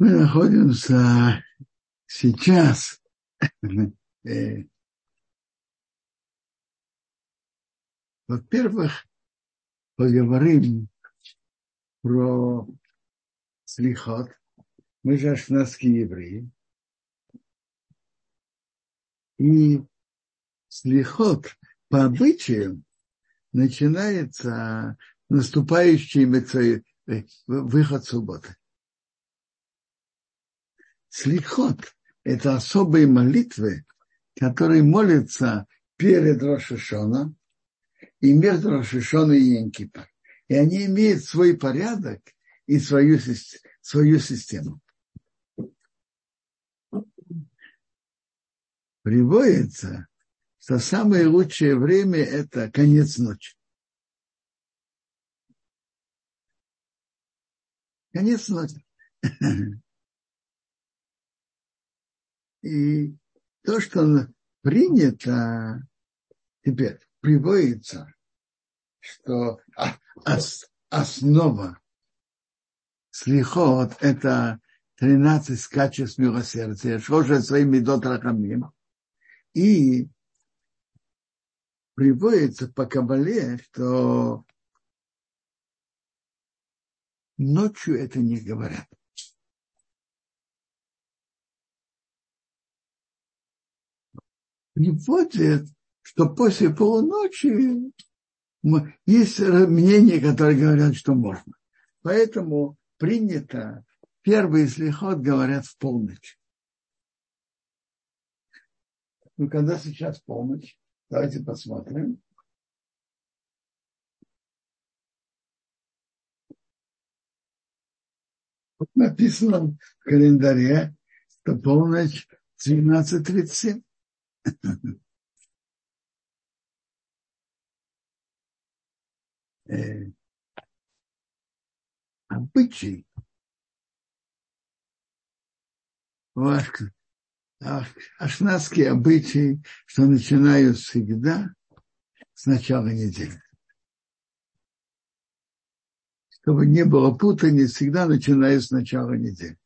Мы находимся сейчас э, во-первых, поговорим про слихот. Мы же ашнадские евреи. И слихот по обычаям начинается наступающий э, выход субботы. Слихот – это особые молитвы, которые молятся перед Рошашона и между Рошашона и Янкипа. И они имеют свой порядок и свою, свою систему. Приводится, что самое лучшее время – это конец ночи. Конец ночи. И то, что принято теперь, приводится, что основа слихот – это 13 качеств милосердия, шоша своим медот рахамим. И приводится по Кабале, что ночью это не говорят. Приводит, что после полуночи есть мнения, которые говорят, что можно. Поэтому принято первый слихот говорят в полночь. Ну, когда сейчас полночь, давайте посмотрим. Вот написано в календаре, что полночь 12.37. Э, обычай ваш, ашнадские обычаи, что начинают всегда с начала недели чтобы не было путаниц, всегда начинаю с начала недели.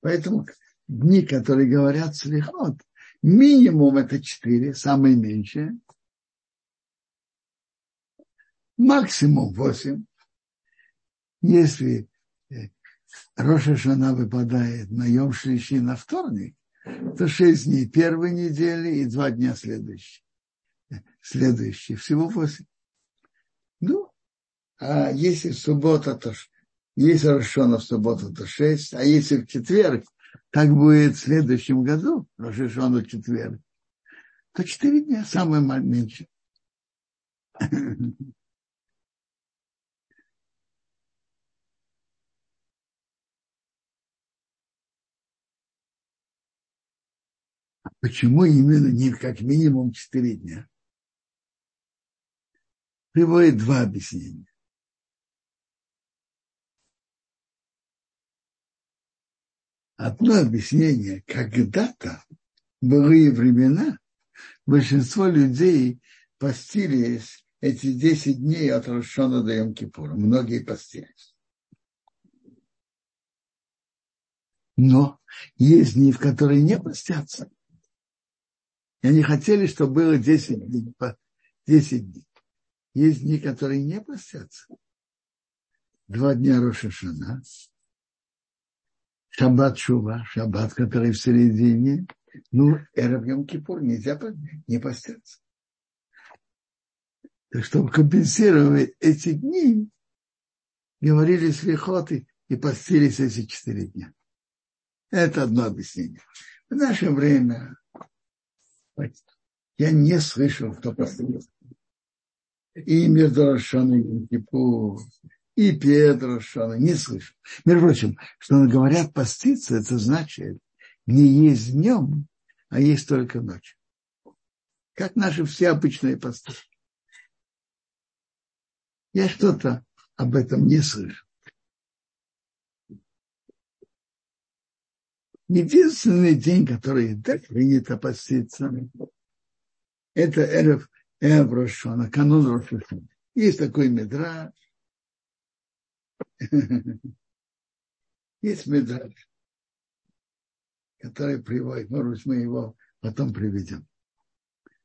Поэтому дни, которые говорят слихот, минимум это четыре, самое меньшее, максимум восемь. Если э, Роша Шана выпадает на Йом Шлищи на вторник, то шесть дней первой недели и два дня следующие. Следующие. Всего восемь. Ну, а если в субботу, то если Рошона в субботу, то шесть, а если в четверг, так будет в следующем году, Рошона в четверг, то четыре дня, самое меньше. А почему именно не как минимум четыре дня? Приводит два объяснения. Одно объяснение, когда-то, в былые времена, большинство людей постились эти 10 дней от Рошона до Йом-Кипура. Многие постились. Но есть дни, в которые не постятся. И они хотели, чтобы было 10 дней. 10 дней. Есть дни, которые не постятся. Два дня Рошашана, Шаббат Шува, шаббат, который в середине, ну, Эрев Йом Кипур, нельзя не поститься. Так чтобы компенсировать эти дни, говорили слихоты и постились эти четыре дня. Это одно объяснение. В наше время я не слышал, кто постился. И между Рошаной и Кипур, и Петр Шона, не слышу. Между прочим, что говорят поститься, это значит не есть днем, а есть только ночью. Как наши все обычные посты. Я что-то об этом не слышу. Единственный день, который так принято поститься, это Эрев Эврошона, канун Рошашона. Есть такой медраж, Есть медраж, который приводит, может быть, мы его потом приведем.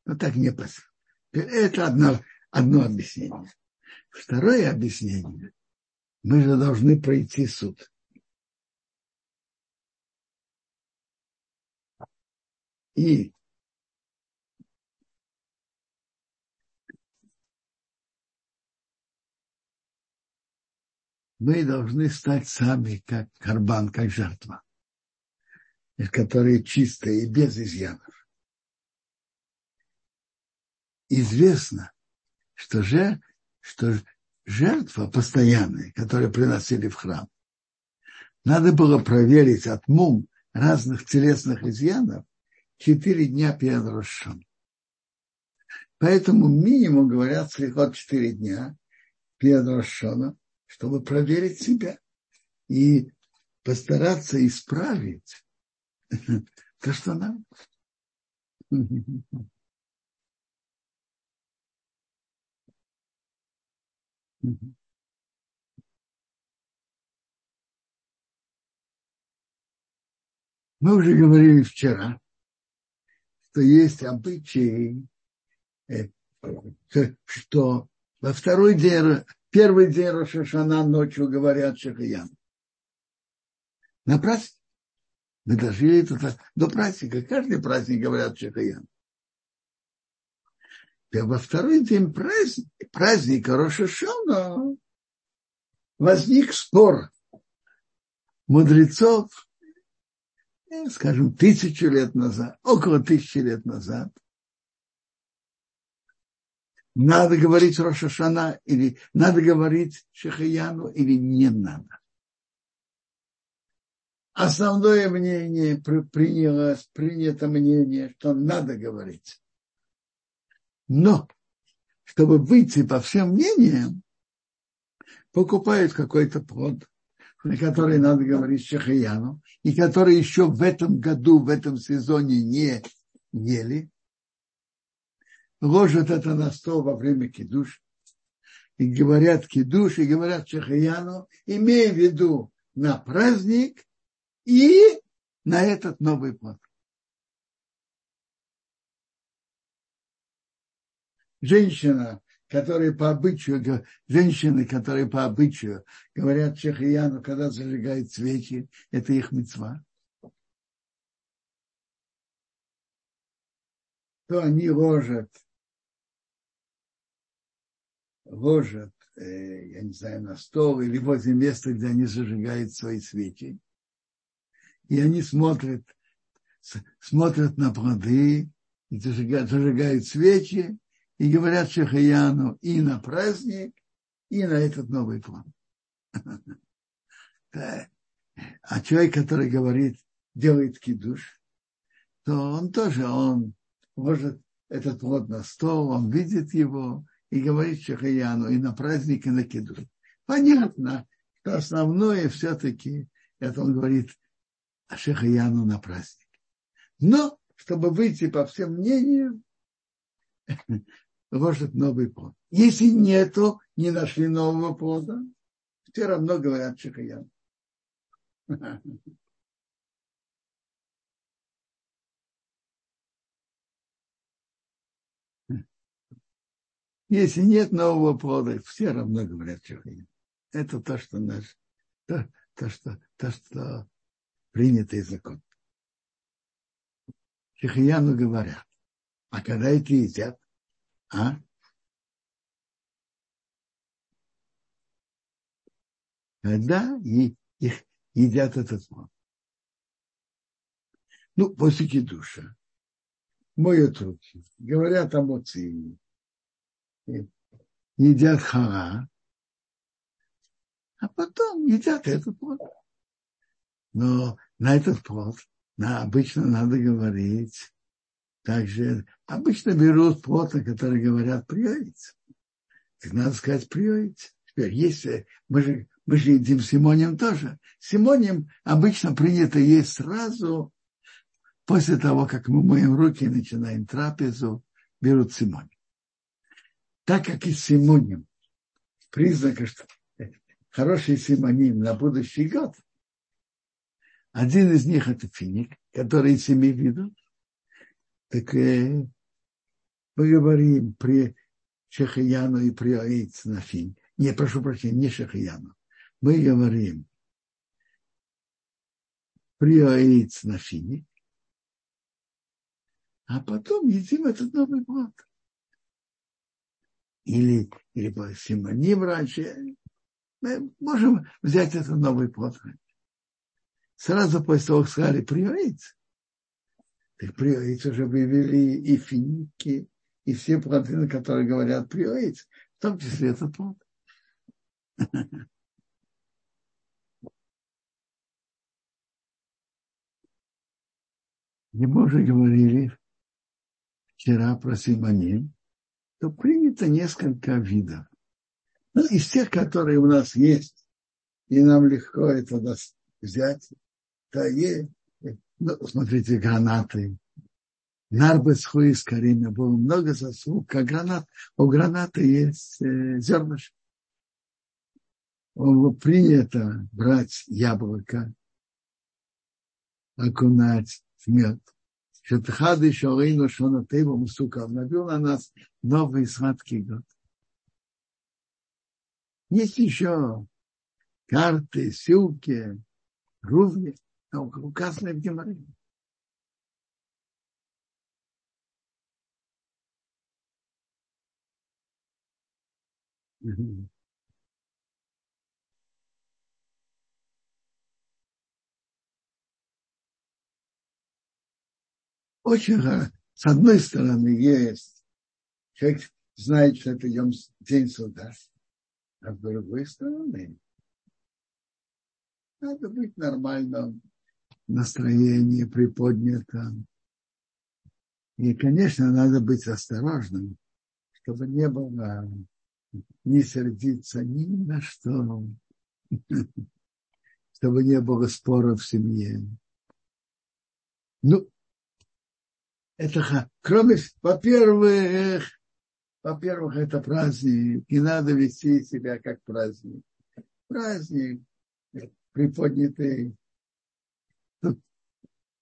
Но так не посмотрим. Это одно, одно объяснение. Второе объяснение. Мы же должны пройти суд. И мы должны стать сами как карбан, как жертва, которые чистые и без изъянов. Известно, что, же, что жертва постоянная, которую приносили в храм, надо было проверить от мум разных телесных изъянов четыре дня перед Рошом. Поэтому минимум говорят слегка четыре дня перед Рошоном, чтобы проверить себя и постараться исправить то, что нам. Мы уже говорили вчера, что есть обычаи, э, что во второй день, первый день Рошашана ночью говорят Шахаян. На праздник. Мы дожили это до праздника. Каждый праздник говорят Шахаян. Во второй день праздника, праздника Рошашана возник спор мудрецов Э, скажем, тысячу лет назад, около тысячи лет назад, надо говорить Рошашана или надо говорить Шахаяну или не надо. Основное мнение принялось, принято мнение, что надо говорить. Но, чтобы выйти по всем мнениям, покупают какой-то плод, на который надо говорить Шахаяну, и которые еще в этом году, в этом сезоне не ели, ложат это на стол во время кидуш, и говорят кидуш, и говорят Шахаяну, имея в виду на праздник и на этот новый плод. Женщина которые по обычаю, женщины, которые по обычаю говорят Чехияну, когда зажигают свечи, это их мецва. То они ложат, ложат, э, я не знаю, на стол или возле места, где они зажигают свои свечи. И они смотрят, смотрят на плоды, и зажигают, зажигают свечи, и говорят Шахаяну и на праздник, и на этот новый план. А человек, который говорит, делает кидуш, то он тоже, он может этот плод на стол, он видит его и говорит Шахаяну и на праздник, и на кидуш. Понятно, что основное все-таки, это он говорит Шахаяну на праздник. Но, чтобы выйти по всем мнениям, ложат новый плод. Если нету, не нашли нового плода, все равно говорят Шихаян. Если нет нового плода, все равно говорят Шихаян. Это то, что наш, то, то, что, то, что принятый закон. Шихаяну говорят, а когда это едят, а? Когда и, их едят этот плод. Ну, после кидуша. Моют руки. Говорят о моции. Едят хара. А потом едят этот плод. Но на этот плод на, обычно надо говорить также обычно берут плотно, которые говорят приоить. Надо сказать приоить. Теперь, если мы же, мы же едим симоним тоже. Симоним обычно принято есть сразу после того, как мы моем руки и начинаем трапезу, берут симоним. Так как и симоним признак, что хороший симоним на будущий год, Один из них это финик, который из семи видов. Так э, мы говорим при Шехаяну и при Аиц на фин. Не, прошу прощения, не Шехаяну. Мы говорим при Аиц на финик, а потом едим этот новый плод. Или, или по симоним раньше. Мы можем взять этот новый плод. Сразу после того, как сказали приоиц, так приоиц уже вывели и финики, и все плоды, на которые говорят приоиц, в том числе этот плод. И мы уже говорили вчера про симоним, то принято несколько видов. Ну, из тех, которые у нас есть, и нам легко это взять, то есть, ну, смотрите, гранаты. Нарбес хуис карина было много заслуг, как гранат. У граната есть э, зернышко. Принято брать яблоко, окунать в мед, Шетхады Шорейну Шона Тейва Мусука навел на нас новый сладкий год. Есть еще карты, ссылки, рувни, указанные в Геморе. Mm-hmm. Очень с одной стороны есть, человек знает, что это день суда, а с другой стороны надо быть нормальным настроении, приподнятом. И, конечно, надо быть осторожным, чтобы не было не сердиться ни на что, чтобы не было споров в семье. Ну, это, кроме, во-первых, во-первых, это праздник, и надо вести себя как праздник. Праздник, приподнятый,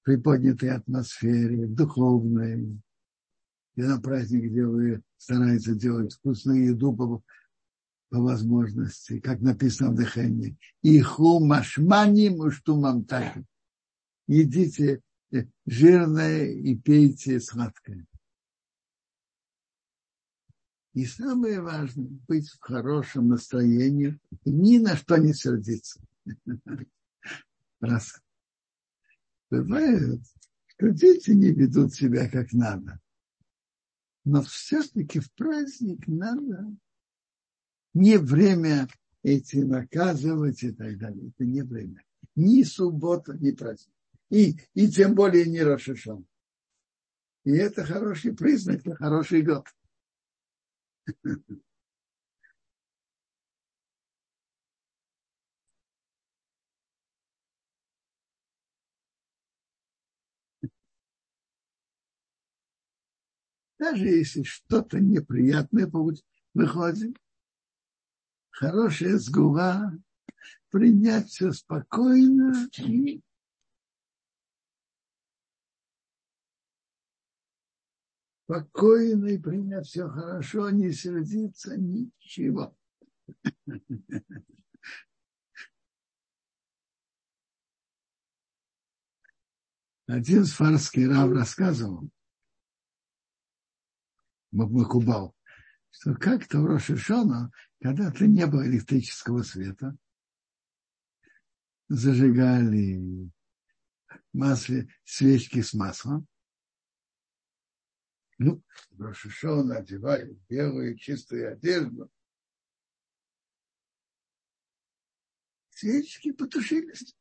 приподнятой атмосфере, духовной. И на праздник, вы стараетесь делать вкусную еду по, по возможности, как написано в дыхании. Иху машмани муштумам так. Едите жирное и пейте сладкое. И самое важное – быть в хорошем настроении и ни на что не сердиться. Раз. Бывает, что дети не ведут себя как надо. Но все-таки в праздник надо не время эти наказывать и так далее. Это не время. Ни суббота, ни праздник и, и тем более не Рошишон. И это хороший признак, это хороший год. Даже если что-то неприятное выходит, хорошая сгула, принять все спокойно и спокойно и принять все хорошо, не сердиться, ничего. Один сфарский рав рассказывал, Макубал, что как-то в Рошишона, когда-то не было электрического света, зажигали масле, свечки с маслом, ну, Рошишон одевают белую чистую одежду. Свечки потушились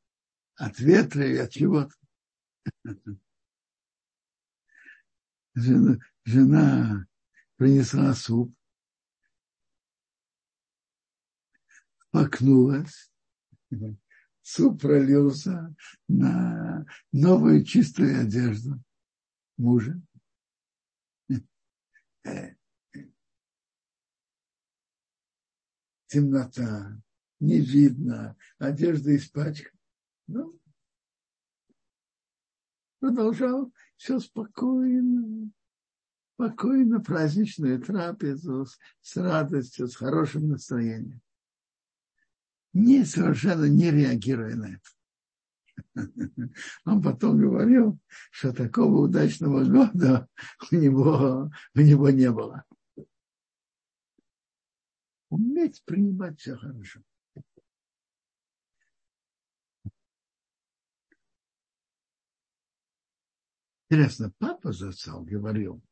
от ветра и от чего-то. Жена, жена принесла суп, покнулась, суп пролился на новую чистую одежду мужа темнота, не видно, одежда испачкана. Ну, продолжал все спокойно, спокойно праздничную трапезу с, с радостью, с хорошим настроением. Не совершенно не реагируя на это. Он потом говорил, что такого удачного года у него, у него не было. Уметь принимать все хорошо. Интересно, папа зацал говорил,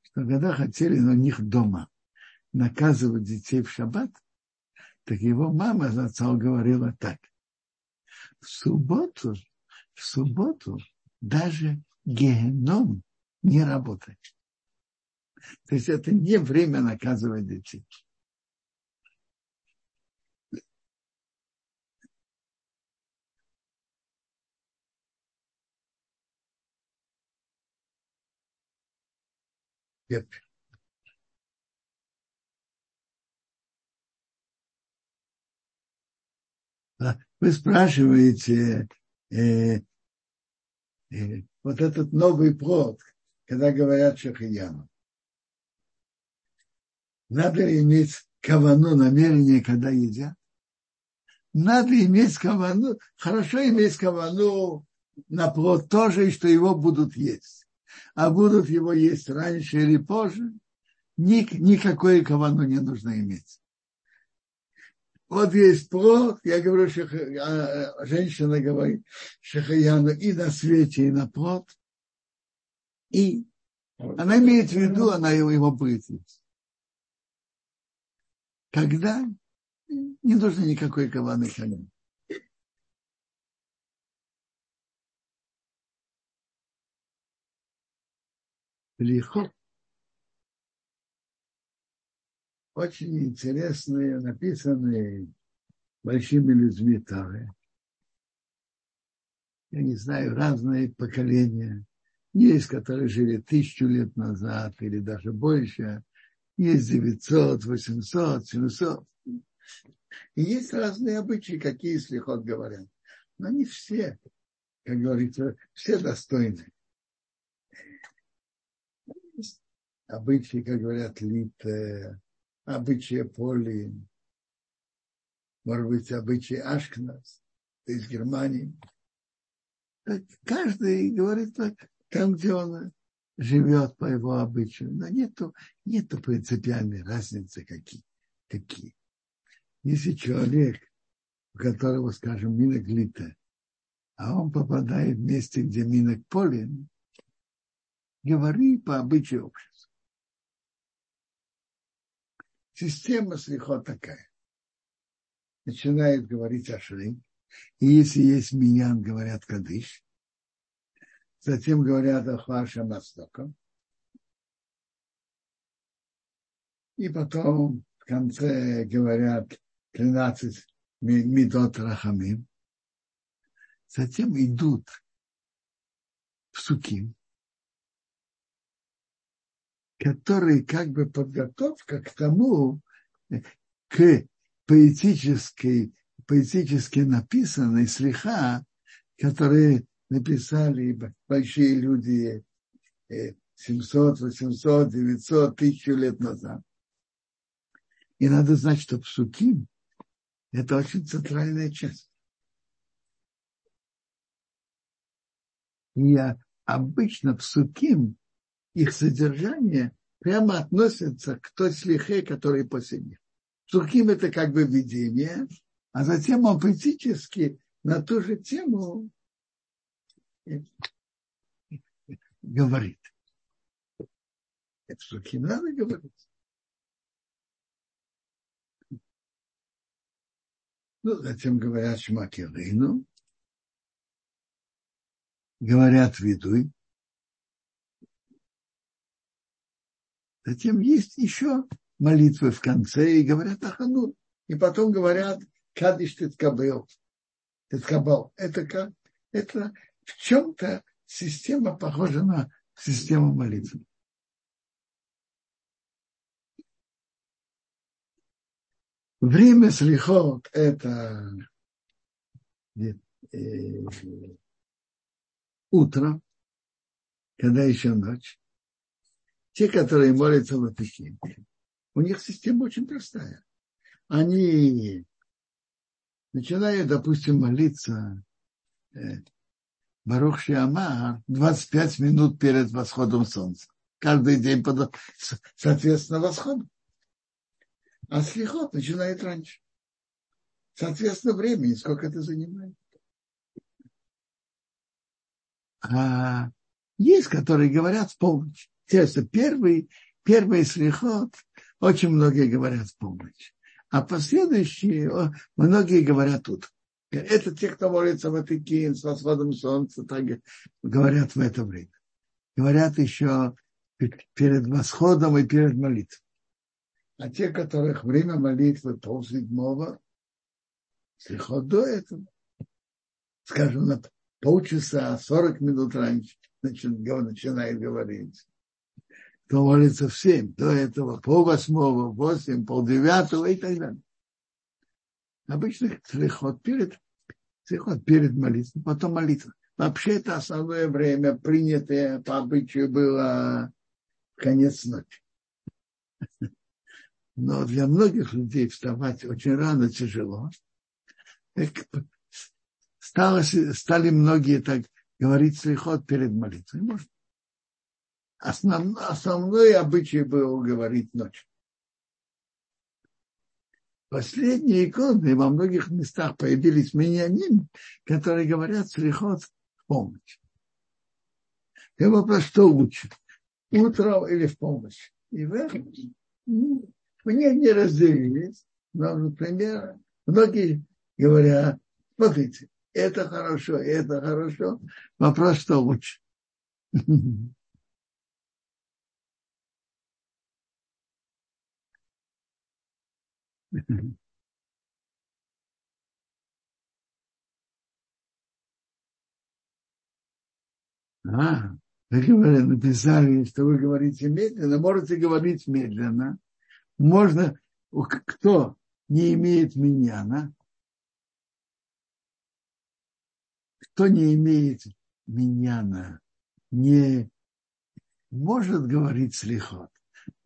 что когда хотели на них дома наказывать детей в шаббат, так его мама зацал говорила так. В субботу, в субботу даже геном не работает. То есть это не время наказывать детей. Нет. Вы спрашиваете, э, э, вот этот новый плод, когда говорят шахияну. Надо иметь кавану, намерение, когда едят? Надо иметь кавану, хорошо иметь кавану на плод тоже, что его будут есть а будут его есть раньше или позже, ник, никакой кавану не нужно иметь. Вот есть плод, я говорю, что а, женщина говорит шахаяну и на свете, и на плод. И она имеет в виду, она его, его есть. Когда не нужно никакой каваны ханин. Лихо. Очень интересные, написанные большими людьми Тары. Я не знаю, разные поколения. Есть, которые жили тысячу лет назад или даже больше. Есть 900, 800, 700. И есть разные обычаи, какие слихот говорят. Но не все, как говорится, все достойны обычаи, как говорят, литые, обычаи поли, может быть, обычаи Ашкнас, из Германии. Каждый говорит так, там, где он живет по его обычаю. Но нету, нету принципиальной разницы какие. какие. Если человек, у которого, скажем, минок лита, а он попадает в месте, где минок полин, говори по обычаю общества. Система слихот такая. Начинает говорить Ашри. И если есть миньян, говорят Кадыш. Затем говорят Ахваша Мастока. И потом в конце говорят 13 Медот Рахамим. Затем идут в Суким который как бы подготовка к тому, к поэтической, поэтически написанной слиха, которые написали большие люди 700, 800, 900, тысячу лет назад. И надо знать, что псуким – это очень центральная часть. И обычно псуким их содержание прямо относится к той слихе, который после них. Сухим это как бы видение, а затем он поэтически на ту же тему говорит. Это сухим надо говорить. Ну, затем говорят Шмакерину, говорят Видуй, Затем есть еще молитвы в конце и говорят Аханун. И потом говорят Кадиш Теткабел. Теткабал. Это как? Это в чем-то система похожа на систему молитвы. Время слихот – это э, утро, когда еще ночь. Те, которые молятся в Атыке, у них система очень простая. Они начинают, допустим, молиться э, Барух Шиамар 25 минут перед восходом солнца. Каждый день, под, соответственно, восходу. А слихот начинает раньше. Соответственно, времени, сколько это занимает. А есть, которые говорят в полночь. Интересно, первый, первый слихот, очень многие говорят в полночь. А последующие, многие говорят утром. Это те, кто молится в Атыкин с восходом солнца, так говорят в это время. Говорят еще перед восходом и перед молитвой. А те, которых время молитвы полседьмого, слихот до этого, скажем, на полчаса, 40 минут раньше начинает говорить. Кто молится в семь, до этого пол восьмого, восемь, пол девятого и так далее. Обычно слихот перед, слихот перед молитвой, потом молитва. Вообще это основное время, принятое по обычаю было конец ночи. Но для многих людей вставать очень рано тяжело. Стало, стали многие так говорить слихот перед молитвой. Может. Основ, основной обычай был говорить ночью. Последние иконы во многих местах появились миньяним, которые говорят слихот в полночь. И вопрос, что лучше, утром или в полночь? И в этом мне не разделились, но, например, многие говорят, смотрите, это хорошо, это хорошо, вопрос, что лучше. А, вы говорили, написали, что вы говорите медленно, можете говорить медленно. Можно, кто не имеет миньяна, кто не имеет миньяна, не может говорить слихот,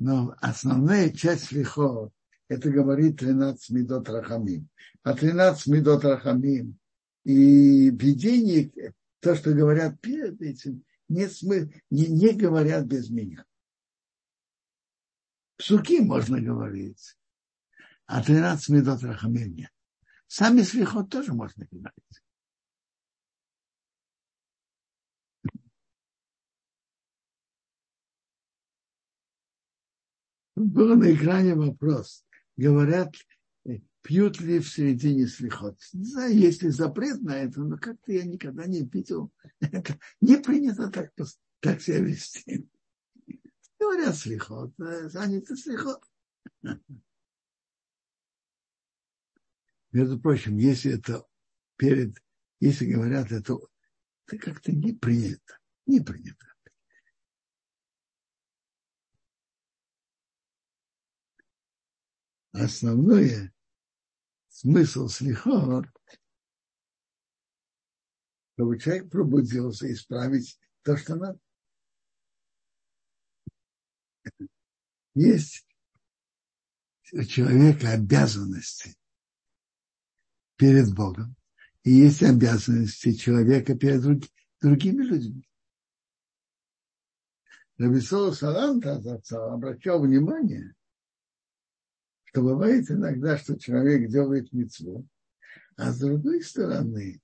но основная часть слихот это говорит 13 медот рахамим. А 13 медот рахамим и видение, то, что говорят перед этим, не, смы, не, не говорят без меня. Псуки можно говорить, а 13 медот рахамим нет. Сами слихот тоже можно говорить. Был на экране вопрос говорят, э, пьют ли в середине слихот. Не знаю, есть ли запрет на это, но как-то я никогда не видел. Это не принято так, так себя вести. Говорят слихот, заняты слихот. Между прочим, если это перед, если говорят это, это как-то не принято, не принято. Основное смысл слихот, чтобы человек пробудился исправить то, что надо. Есть у человека обязанности перед Богом, и есть обязанности человека перед друг, другими людьми. Рабисол Саланта обращал внимание, что бывает иногда, что человек делает мецву, а с другой стороны,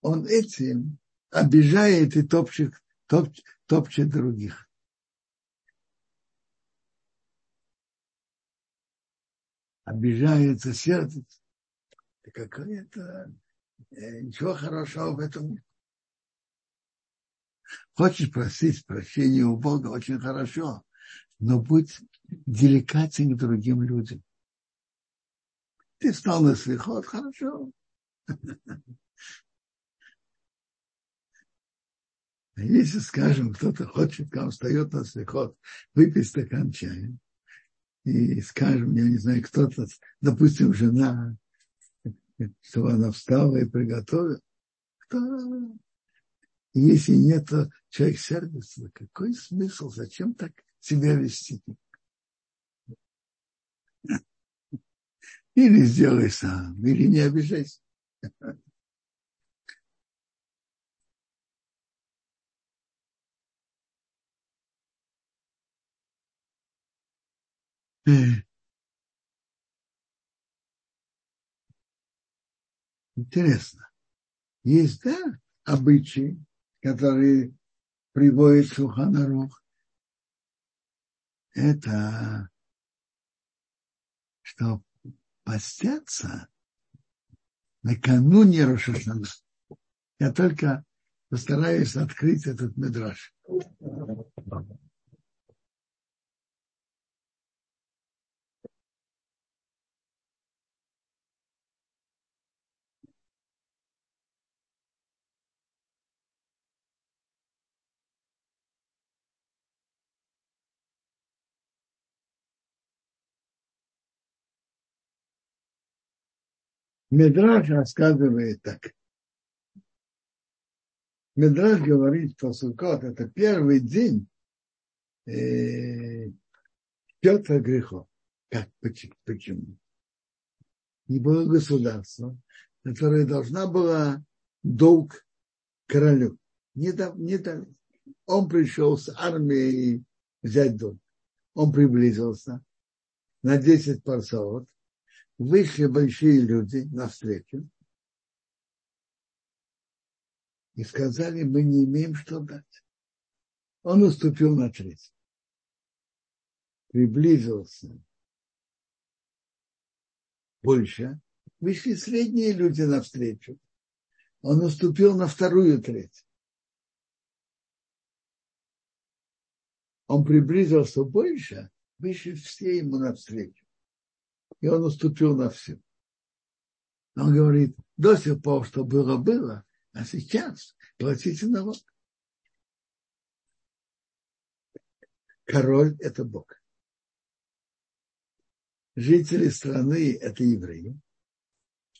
он этим обижает и топчет, топ, топчет других. Обижается, сердится. Какое-то э, ничего хорошего в этом нет. Хочешь просить прощения у Бога, очень хорошо, но будь деликатен к другим людям. Ты стал на слихот, хорошо. А если, скажем, кто-то хочет, когда встает на слихот, выпить стакан чая, и, скажем, я не знаю, кто-то, допустим, жена, чтобы она встала и приготовила, то если нет человек сердится, какой смысл, зачем так себя вести? Или сделай сам, или не обижайся. Интересно. Есть, да, обычаи, которые приводит Шуханарух. Это что постятся накануне Рошашана. Я только постараюсь открыть этот медраж. Медраж рассказывает так. Медраж говорит, что Суккот – это первый день э, пятого грехов. Как, почему? Не было государства, которое должна была долг королю. Не, дав, не дали. Он пришел с армией взять долг. Он приблизился на 10 парсовод – вышли большие люди навстречу и сказали, мы не имеем что дать. Он уступил на треть. Приблизился больше. Вышли средние люди навстречу. Он уступил на вторую треть. Он приблизился больше, вышли все ему навстречу и он уступил на все. Он говорит, до сих пор, что было, было, а сейчас платите налог. Король – это Бог. Жители страны – это евреи.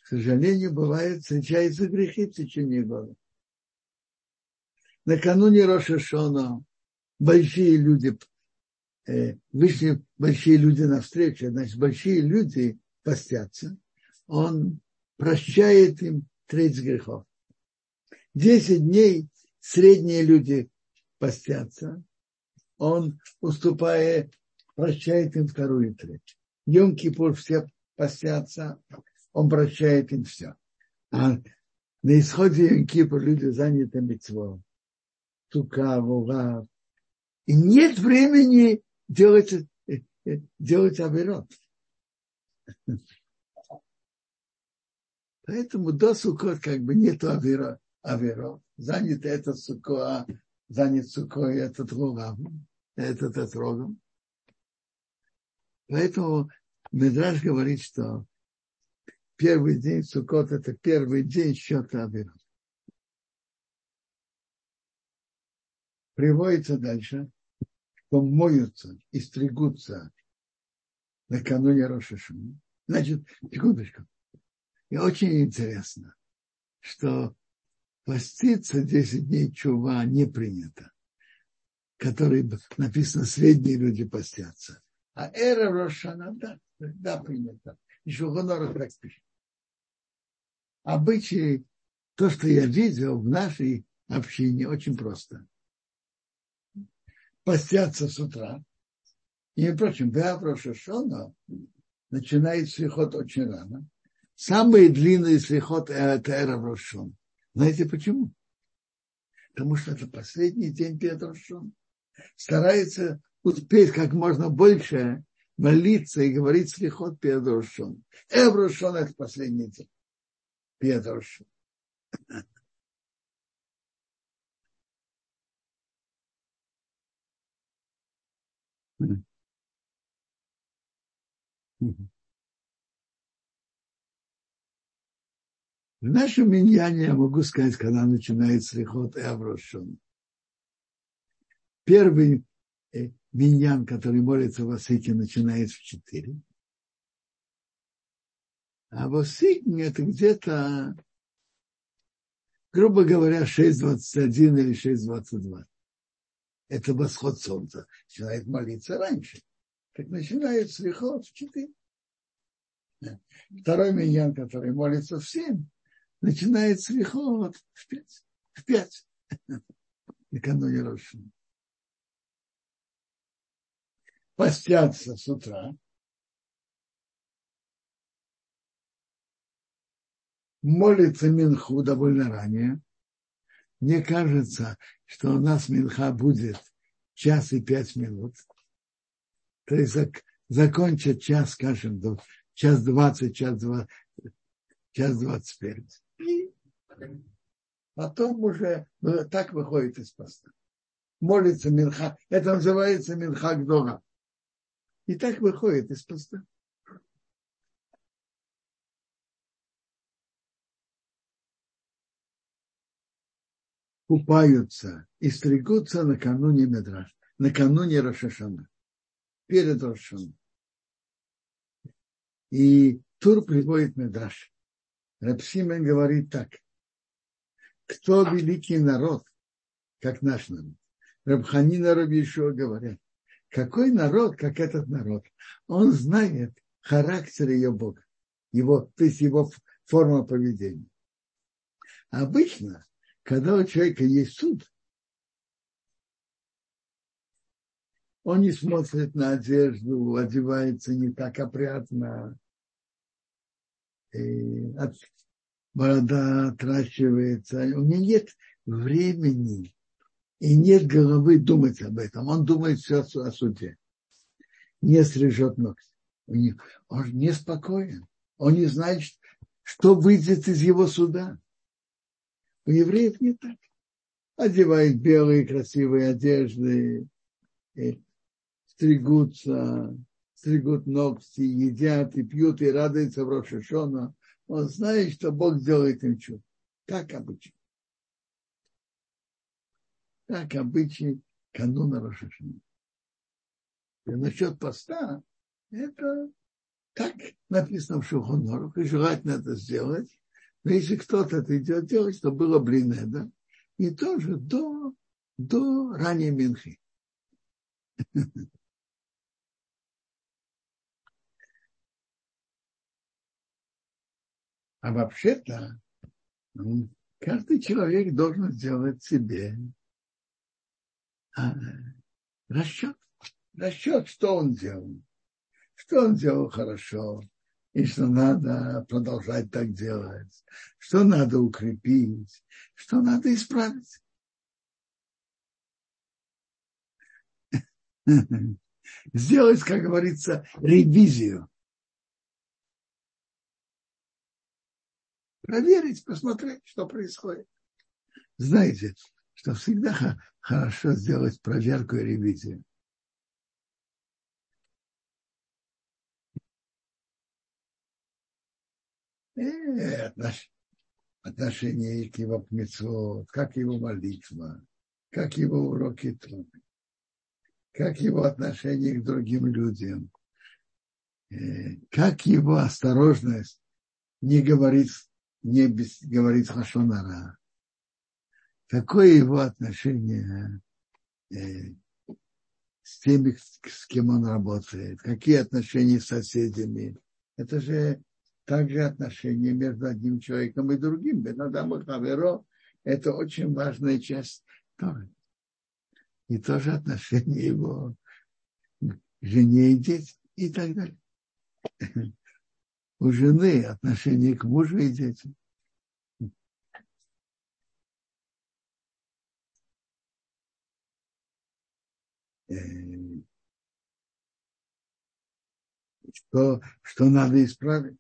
К сожалению, бывает, встречаются грехи в течение года. Накануне Рошашона большие люди вышли большие люди навстречу, значит, большие люди постятся, он прощает им треть грехов. Десять дней средние люди постятся, он уступает, прощает им вторую треть. Йом Кипур все постятся, он прощает им все. А на исходе Йом Кипур люди заняты митцвом. Тука, вова. И нет времени делать, э, э, делать аверот. Поэтому до сукот как бы нету авера, аверот. Занят этот суко, занят суко этот рогом, этот этот рогом. Поэтому Медраж говорит, что первый день Сукот – это первый день счета Аверот. Приводится дальше – то моются и стригутся накануне Рошашана. Значит, секундочку. И очень интересно, что поститься 10 дней чува не принято, который написано, средние люди постятся. А эра Рошана, да, да, принято. Еще Гонорах так пишет. Обычаи, то, что я видел в нашей общине, очень просто – постятся с утра. И, прочим, Беавра Шашона начинает слихот очень рано. Самые длинные слихот – это Эра Рошон. Знаете почему? Потому что это последний день перед Рошон. Старается успеть как можно больше молиться и говорить слихот перед Рошон. Эра Рошон – это последний день перед Рошон. В нашем миньяне я могу сказать, когда начинается лихот и. Первый э, миньян, который молится в Асике, начинается в 4. А в Асике это где-то, грубо говоря, 6.21 или 6.22. это восход солнца, начинает молиться раньше. Так начинает с лихот в 4. Второй миньян, который молится в 7, начинает с лихот в 5. В 5. Накануне Рошина. Постятся с утра. Молится Минху довольно ранее. Мне кажется, что у нас Минха будет час и пять минут. То есть зак, закончат час, скажем, час двадцать, час, два, час двадцать пять. И потом уже ну, так выходит из поста. Молится Минха. Это называется Минха Гдора. И так выходит из поста. купаются и стригутся накануне Медраж, накануне Рошашана, перед Рошашаном. И Тур приводит Медраж. Рапсимен говорит так. Кто великий народ, как наш народ? Рабханина Рабишо говорят, какой народ, как этот народ? Он знает характер ее Бога, его, то есть его форма поведения. Обычно когда у человека есть суд, он не смотрит на одежду, одевается не так опрятно, и от, борода отращивается. У него нет времени и нет головы думать об этом. Он думает все о суде. Не срежет ногти. Он неспокоен. Он не знает, что выйдет из его суда. У евреев не так. Одевают белые красивые одежды, стригутся, стригут ногти, едят и пьют, и радуются в Рошашона. Он знает, что Бог сделает им чудо. Так обычно. Так обычай кануна Рошашона. И насчет поста, это так написано в Шухонорах, и желательно это сделать. Но если кто-то это идет делать, то было блинеда. И тоже до, до ранней Минхи. А вообще-то каждый человек должен сделать себе а, расчет. Расчет, что он делал. Что он делал хорошо, и что надо продолжать так делать, что надо укрепить, что надо исправить. Сделать, как говорится, ревизию. Проверить, посмотреть, что происходит. Знаете, что всегда хорошо сделать проверку и ревизию. Отношение к его к как его молитва, как его уроки Торы, как его отношение к другим людям, э, как его осторожность не говорить, не без, говорить хашонара, какое его отношение э, с теми, с кем он работает, какие отношения с соседями. Это же также отношения между одним человеком и другим. Бенадам Хаверо – это очень важная часть Торы. И тоже отношения его к жене и детям и так далее. У жены отношение к мужу и детям. Э, что, что надо исправить.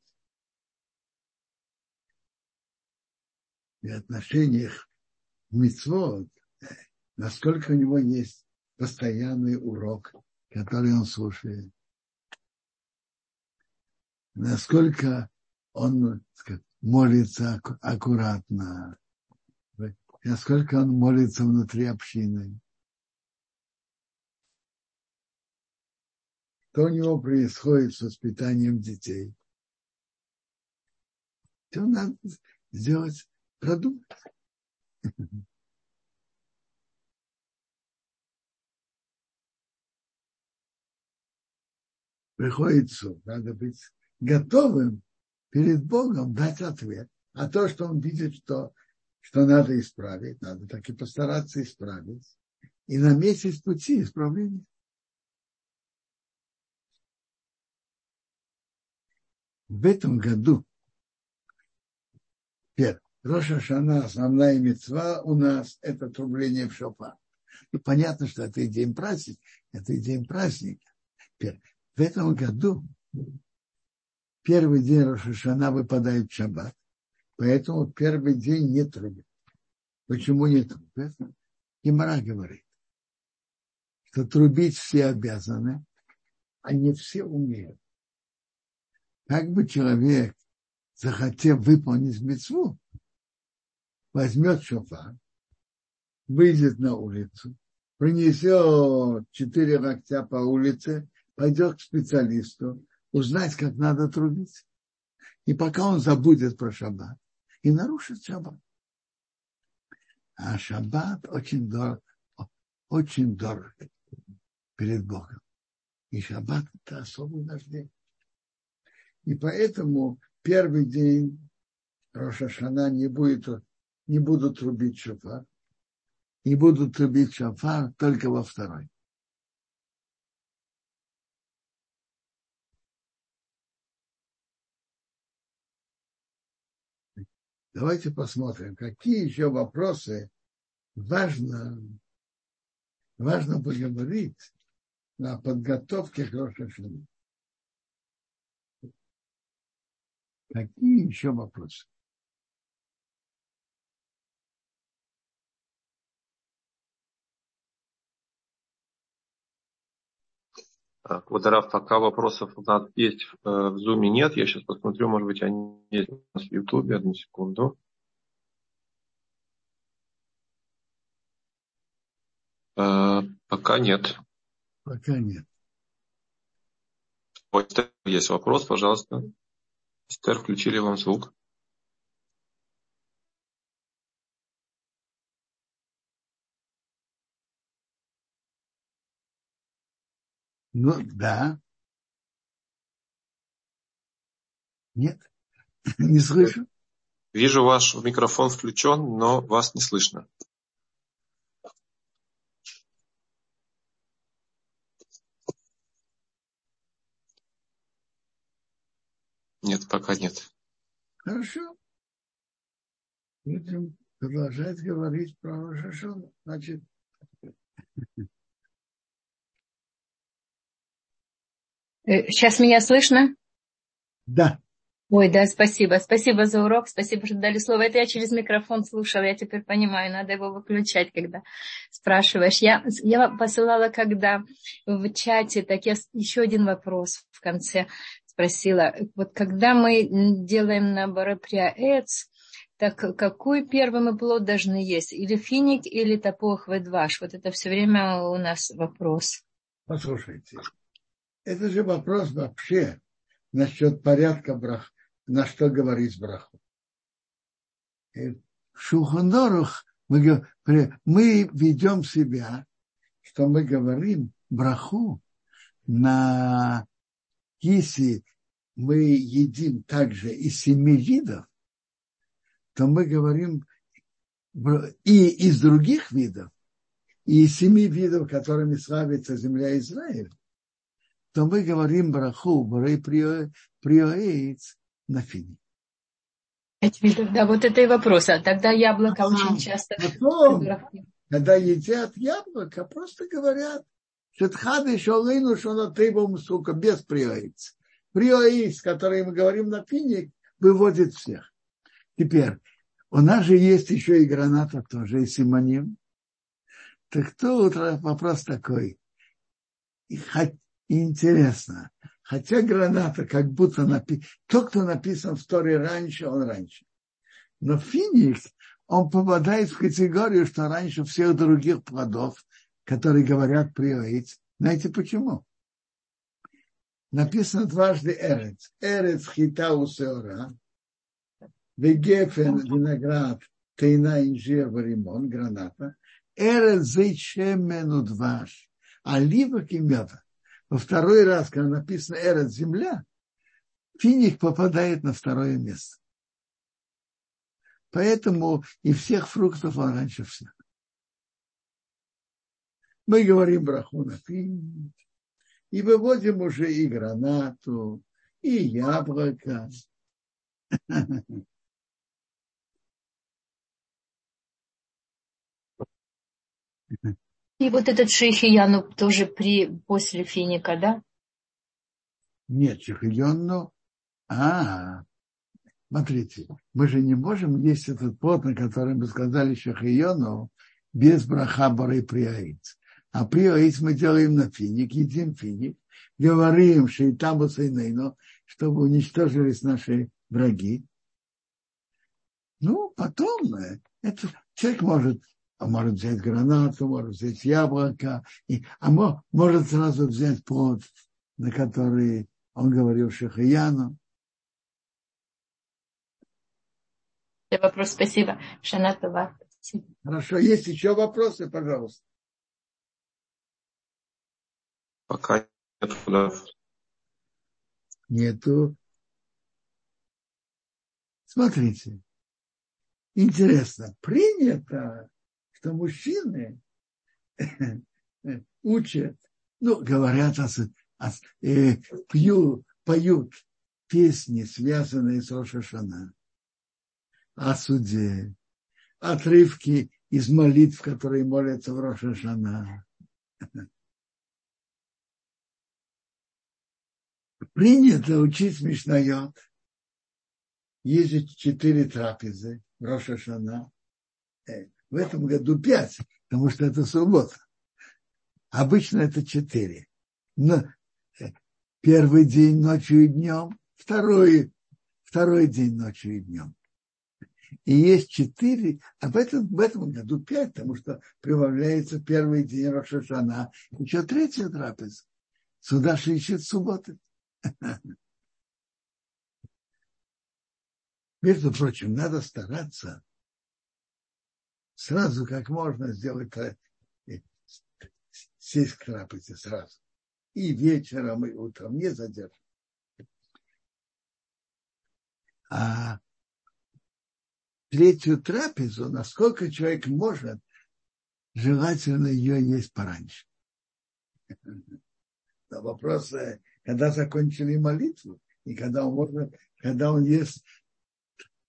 и отношениях мицвод, насколько у него есть постоянный урок, который он слушает, насколько он сказать, молится аккуратно, насколько он молится внутри общины. Что у него происходит с воспитанием детей? Все надо сделать, продумать. приходится надо быть готовым перед Богом дать ответ. А то, что он видит, что, что надо исправить, надо так и постараться исправить. И на месте пути исправления. В этом году первое, Роша Шана, основная мецва у нас – это трубление в шофар. Ну, понятно, что это день праздник, это день праздника. В этом году первый день Рошашана выпадает в шаббат, поэтому первый день не трубят. Почему не трубят? Гимара говорит, что трубить все обязаны, а не все умеют. Как бы человек, захотел выполнить мецву, возьмет шофар, выйдет на улицу, принесет четыре локтя по улице, пойдет к специалисту, узнать, как надо трубить. И пока он забудет про шаббат и нарушит шаббат. А шаббат очень дорог, очень дорог перед Богом. И шаббат – это особый наш день. И поэтому первый день Рошашана не, будет, не будут трубить шофар, не будут трубить шофар только во второй. Давайте посмотрим, какие еще вопросы важно, важно поговорить на подготовке к Рошашану. Какие еще вопросы? Так, вот, Раф, пока вопросов у нас есть э, в Zoom нет. Я сейчас посмотрю, может быть, они есть у нас в YouTube. Одну секунду. Э, пока нет. Пока нет. Ой, есть вопрос, пожалуйста. Эстер, включили вам звук. Ну, да. Нет, не слышу. Вижу, ваш микрофон включен, но вас не слышно. Нет, пока нет. Хорошо. Будем продолжать говорить про Рожашона. Значит, Сейчас э, меня слышно? Да. Ой, да, спасибо. Спасибо за урок, спасибо, что дали слово. Это я через микрофон слушала, я теперь понимаю, надо его выключать, когда спрашиваешь. Я, я посылала, когда в чате, так я еще один вопрос в конце спросила. Вот когда мы делаем на бараприаэц, так какой первый мы плод должны есть? Или финик, или топох ведваш? Вот это все время у нас вопрос. Послушайте, это же вопрос вообще насчет порядка брах, на что говорить браху. В Шухандорух мы, мы ведем себя, что мы говорим браху на если мы едим также из семи видов, то мы говорим и из других видов, и из семи видов, которыми славится земля Израиля, то мы говорим браху, брей приоэйц на фине. Да, вот это и вопрос. А тогда яблоко а, очень часто... Потом, когда едят яблоко, просто говорят, Шетхады шолыну шонатейбом сука, без приоиц. Приоиц, который мы говорим на фине, выводит всех. Теперь, у нас же есть еще и граната тоже, и симоним. Так тут вопрос такой. Интересно. Хотя граната как будто написано. Тот, кто написан в Торе раньше, он раньше. Но финик, он попадает в категорию, что раньше всех других плодов, которые говорят приоить. Знаете почему? Написано дважды эрец. Эрец хита у сеора. Вегефен виноград, тейна инжир варимон, граната. Эрец зейчемену дваш. Оливок и меда. Во второй раз, когда написано «Эрет земля», финик попадает на второе место. Поэтому и всех фруктов он раньше всех. Мы говорим браху на финик, и выводим уже и гранату, и яблоко. И вот этот шейхияну тоже при, после финика, да? Нет, шейхияну, а, смотрите, мы же не можем есть этот плод, на котором мы сказали шейхияну, без браха бары приоиц. А приоиц мы делаем на финик, едим финик, говорим шейтаму сейнейну, чтобы уничтожились наши враги. Ну, потом э, это, человек может, а может взять гранату, может взять яблоко, и, а может сразу взять плод, на который он говорил Шахаяну. Вопрос, спасибо. Шанатова. Хорошо, есть еще вопросы, пожалуйста. Пока нет, да. Нету. Смотрите, интересно, принято, что мужчины учат, ну, говорят, о, о, э, пью, поют песни, связанные с Рошашана, о суде, отрывки из молитв, которые молятся в Рошашана. Принято учить Мишнайот – есть четыре трапезы Роша Шана. В этом году пять, потому что это суббота. Обычно это четыре. Но э, первый день ночью и днем, второй, второй день ночью и днем. И есть четыре, а в этом, в этом году пять, потому что прибавляется первый день Рошашана, еще третья трапеза. Сюда же ищет субботы. Между прочим, надо стараться сразу как можно сделать э, сесть к трапезе сразу. И вечером, и утром, не задерживать. А третью трапезу, насколько человек может, желательно ее есть пораньше. Но вопрос, э, когда закончили молитву, и когда он может, когда он ест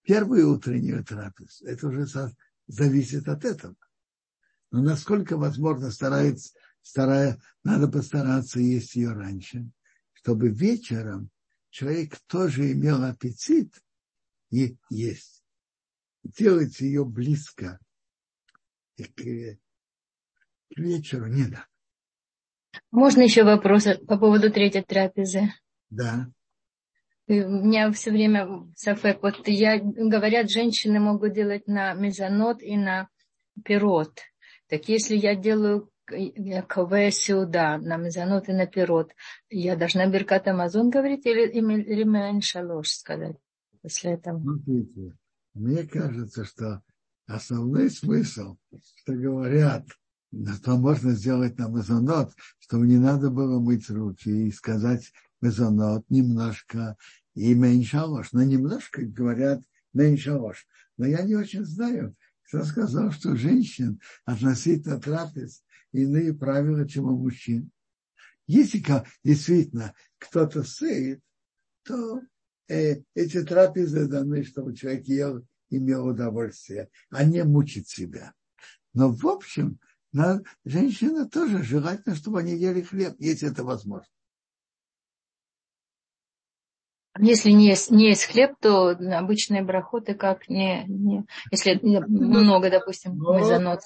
первую утреннюю трапезу. Это уже зависит от этого. Но насколько возможно старается, старая, надо постараться есть ее раньше, чтобы вечером человек тоже имел аппетит и есть. Делайте ее близко и к, к вечеру не надо. Можно еще вопрос по поводу третьей трапезы? Да у меня все время сафек. Вот я, говорят, женщины могут делать на мезонот и на пирот. Так если я делаю КВ сюда, на мезонот и на пирот, я должна Беркат Амазон говорить или, или Мен Шалош сказать после этого? Смотрите, мне кажется, что основной смысл, что говорят, что можно сделать на мезонот, чтобы не надо было мыть руки и сказать мезонот немножко и меньшалош. Но немножко говорят меньшалош. Но я не очень знаю, кто сказал, что женщин относительно трапез иные правила, чем у мужчин. Если действительно кто-то сеет, то э, эти трапезы даны, чтобы человек ел, имел удовольствие, а не мучить себя. Но в общем, на, женщина тоже желательно, чтобы они ели хлеб, если это возможно. Если не есть, не есть хлеб, то обычные брахоты как не, не если много, допустим, мы занос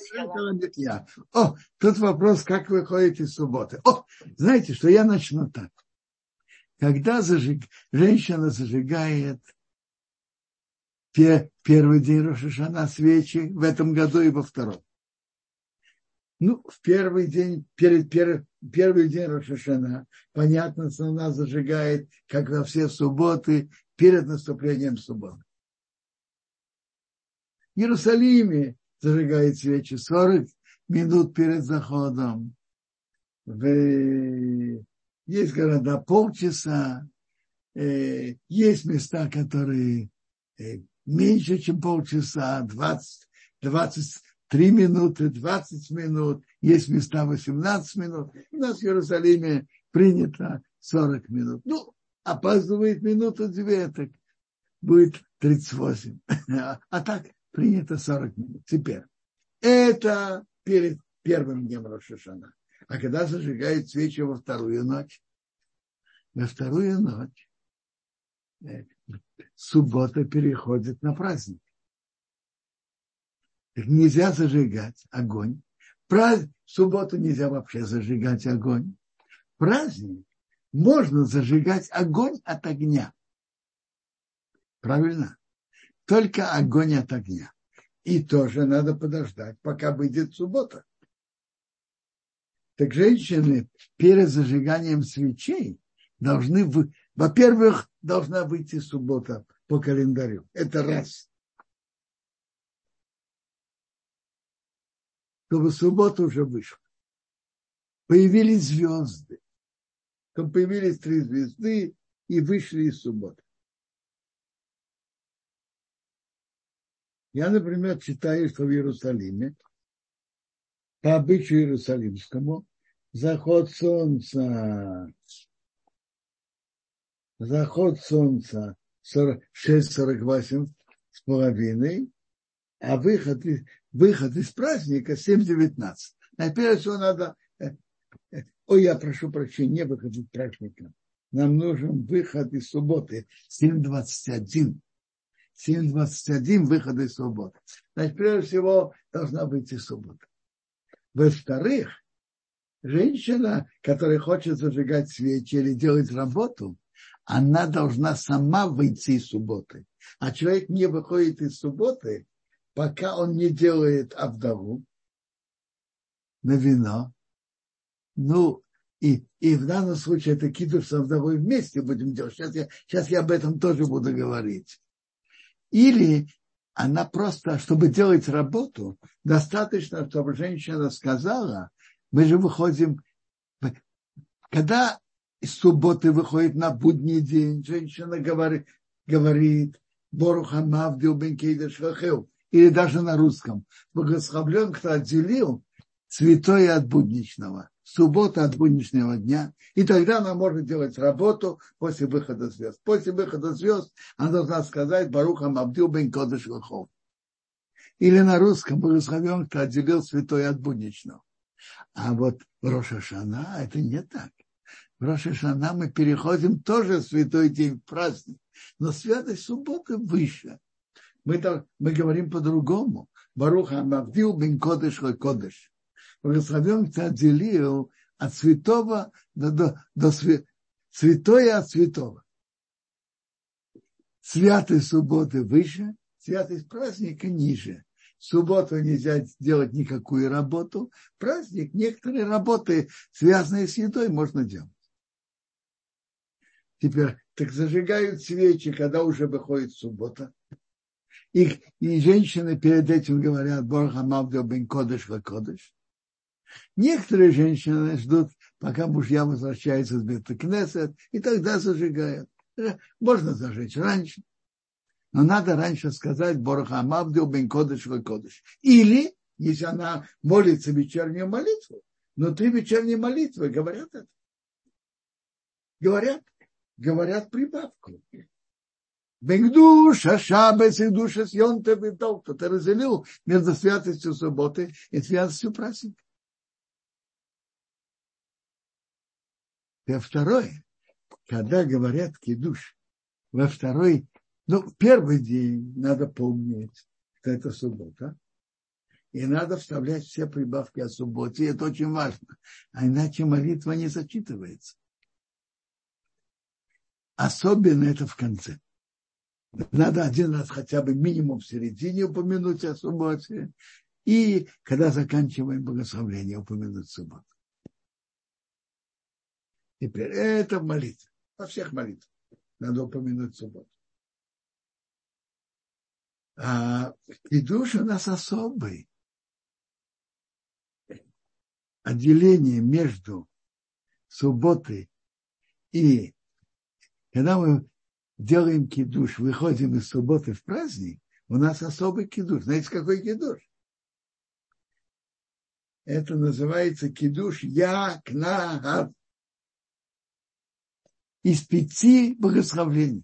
я. О, тут вопрос, как вы ходите в субботы. О, знаете, что я начну так. Когда зажиг, женщина зажигает первый день Рошашана свечи в этом году и во втором. Ну, в первый день, перед первым, первый день Рошашана, понятно, что она зажигает, как во все субботы, перед наступлением субботы. В Иерусалиме зажигает свечи 40 минут перед заходом. В есть города полчаса, э, есть места, которые э, меньше, чем полчаса, 20, 23 минуты, 20 минут, есть места 18 минут. У нас в Иерусалиме принято 40 минут. Ну, опаздывает минуту две, так будет 38. А так принято 40 минут. Теперь, это перед первым днем Рошашана. А когда зажигают свечи во вторую ночь? Во вторую ночь э, суббота переходит на праздник. Нельзя зажигать огонь. Праз... В субботу нельзя вообще зажигать огонь. Праздник можно зажигать огонь от огня. Правильно? Только огонь от огня. И тоже надо подождать, пока выйдет суббота. Так женщины перед зажиганием свечей должны, во-первых, должна выйти суббота по календарю. Это раз. Чтобы суббота уже вышла. Появились звезды. Там появились три звезды и вышли из субботы. Я, например, читаю, что в Иерусалиме, по обычаю Иерусалимскому, заход солнца, заход солнца 6.48 с половиной, а выход, выход из праздника 7.19. Опять всего надо... Э, э, ой, я прошу прощения, не выход из праздника. Нам нужен выход из субботы 7.21. 7.21 выхода из субботы. Значит, прежде всего, должна быть и суббота. Во-вторых, женщина, которая хочет зажигать свечи или делать работу, она должна сама выйти из субботы. А человек не выходит из субботы, пока он не делает Авдаву на вино. Ну, и, и в данном случае это кидуш с Авдовой вместе будем делать. Сейчас я, сейчас я об этом тоже буду говорить. Или она просто, чтобы делать работу, достаточно, чтобы женщина сказала, мы же выходим, когда из субботы выходит на будний день, женщина говорит, говорит Боруха Мавдил Бенкейдеш или даже на русском, благословлен, кто отделил святое от будничного суббота от будничного дня, и тогда она может делать работу после выхода звезд. После выхода звезд она должна сказать Барухам Абдил Бен Кодыш Лохов. Или на русском благословен, кто отделил святой от будничного. А вот в Рошашана это не так. В Рошашана мы переходим тоже в святой день праздник, но святость субботы выше. Мы, так, мы говорим по-другому. Баруха Мавдил бен Кодыш Кодыш благословен ты отделил от святого до, до, до святое от святого. Святой субботы выше, святость праздника ниже. В субботу нельзя делать никакую работу. Праздник, некоторые работы, связанные с едой, можно делать. Теперь, так зажигают свечи, когда уже выходит суббота. И, и женщины перед этим говорят, Борха Мавдо бен Кодыш Кодыш. Некоторые женщины ждут, пока мужья возвращаются с Бетакнесет, и тогда зажигают. Можно зажечь раньше. Но надо раньше сказать Бороха Амавдил бен Кодыш Кодыш. Или, если она молится вечернюю молитву, внутри вечерней молитвы говорят это. Говорят, говорят прибавку. Бенгдуша, шабес и душа съонта Кто-то разделил между святостью субботы и святостью праздника. А второе, когда говорят кидуш, во второй, ну, первый день надо помнить, что это суббота, и надо вставлять все прибавки о субботе, и это очень важно, а иначе молитва не зачитывается. Особенно это в конце. Надо один раз хотя бы минимум в середине упомянуть о субботе, и когда заканчиваем благословление, упомянуть субботу. Теперь это молитва. Во всех молитвах надо упомянуть субботу. А душ у нас особый. Отделение между субботой И когда мы делаем кидуш, выходим из субботы в праздник, у нас особый кидуш. Знаете, какой кидуш? Это называется кидуш якнагав. Из пяти благословлений.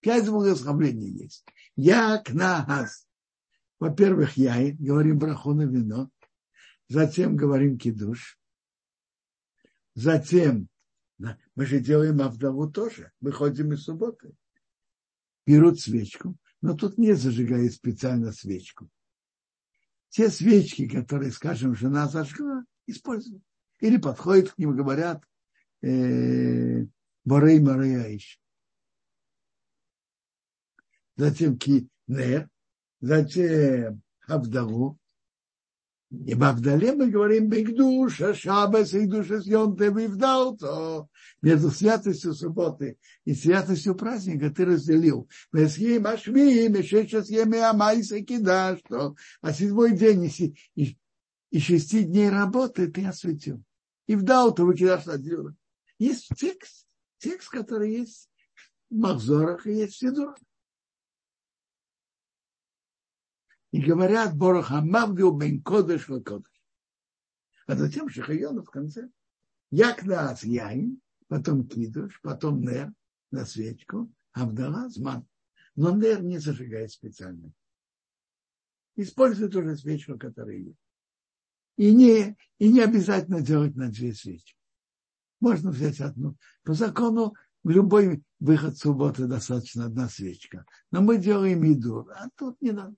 Пять благословлений есть. Якнагаз. Во-первых, яй, говорим браху на вино. Затем говорим кидуш. Затем, мы же делаем Авдаву тоже. Выходим из субботы. Берут свечку, но тут не зажигают специально свечку. Те свечки, которые, скажем, жена зажгла, используют. Или подходят к ним и говорят, э, Борей Марияиш. Затем Кинер, затем Авдаву, и в Авдале мы говорим Бигдуша, Шабас и Душа Сьонте Вивдалто. Между святостью субботы и святостью праздника ты разделил. Кидаш, а седьмой день и, и шести дней работы ты осветил. И вдал то выкидаш отделил. Есть текст, текст, который есть в Махзорах и есть в Сидурах. И говорят Борохамавдио бен Кодыш Кодыш. А затем Шахайона в конце. Як на яин, потом кидуш, потом нер на свечку, Авдала зман. Но нер не зажигает специально. Использует уже свечку, которая есть. И не, и не обязательно делать на две свечи. Можно взять одну. По закону в любой выход субботы достаточно одна свечка. Но мы делаем еду, а тут не надо.